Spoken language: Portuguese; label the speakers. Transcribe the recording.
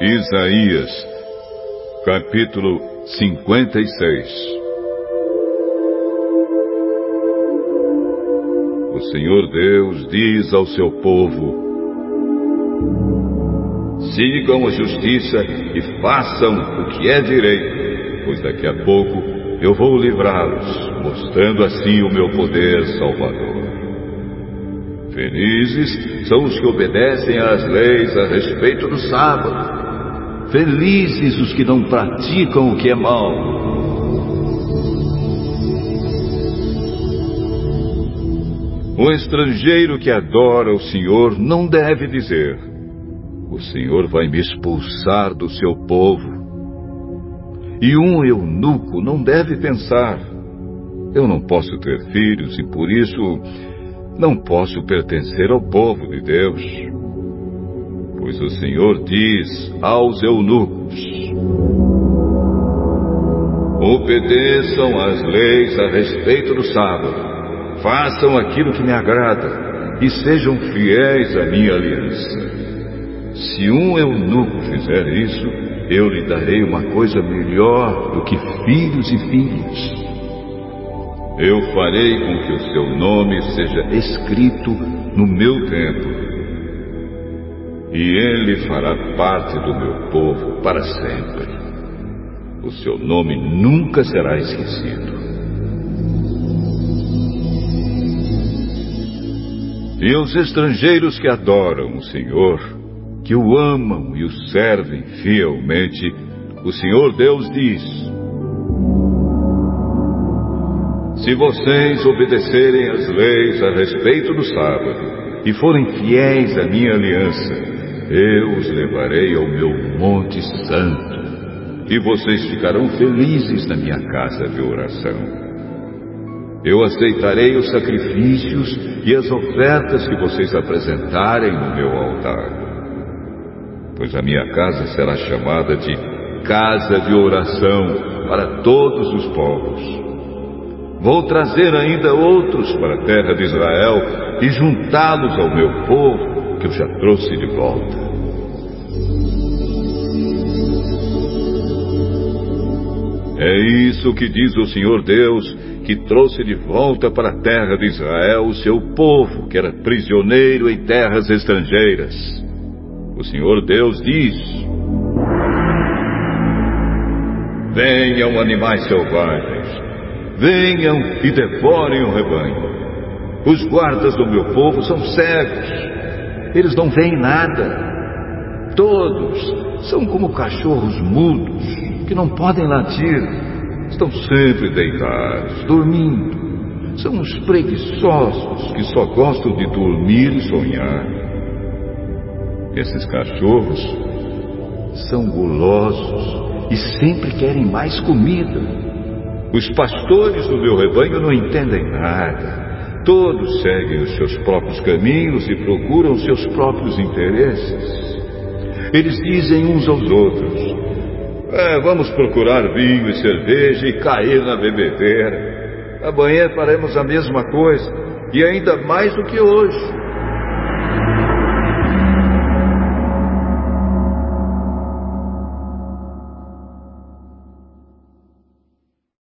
Speaker 1: Isaías, capítulo 56 O Senhor Deus diz ao seu povo: Sigam a justiça e façam o que é direito, pois daqui a pouco eu vou livrá-los, mostrando assim o meu poder salvador. Felizes são os que obedecem às leis a respeito do sábado. Felizes os que não praticam o que é mal. O estrangeiro que adora o Senhor não deve dizer: O Senhor vai me expulsar do seu povo. E um eunuco não deve pensar: Eu não posso ter filhos e por isso não posso pertencer ao povo de Deus. Pois o Senhor diz aos eunucos: Obedeçam às leis a respeito do sábado, façam aquilo que me agrada e sejam fiéis à minha aliança. Se um eunuco fizer isso, eu lhe darei uma coisa melhor do que filhos e filhas. Eu farei com que o seu nome seja escrito no meu templo. E ele fará parte do meu povo para sempre. O seu nome nunca será esquecido. E os estrangeiros que adoram o Senhor, que o amam e o servem fielmente, o Senhor Deus diz: Se vocês obedecerem às leis a respeito do sábado e forem fiéis à minha aliança, eu os levarei ao meu Monte Santo e vocês ficarão felizes na minha casa de oração. Eu aceitarei os sacrifícios e as ofertas que vocês apresentarem no meu altar. Pois a minha casa será chamada de casa de oração para todos os povos. Vou trazer ainda outros para a terra de Israel e juntá-los ao meu povo que eu já trouxe de volta. É isso que diz o Senhor Deus, que trouxe de volta para a terra de Israel o seu povo, que era prisioneiro em terras estrangeiras. O Senhor Deus diz: Venham animais selvagens, Venham e devorem o rebanho. Os guardas do meu povo são cegos. Eles não veem nada. Todos são como cachorros mudos que não podem latir. Estão sempre deitados, dormindo. São os preguiçosos que só gostam de dormir e sonhar. Esses cachorros são gulosos e sempre querem mais comida. Os pastores do meu rebanho não entendem nada. Todos seguem os seus próprios caminhos e procuram os seus próprios interesses. Eles dizem uns aos outros: é, Vamos procurar vinho e cerveja e cair na bebedeira. Amanhã faremos a mesma coisa, e ainda mais do que hoje.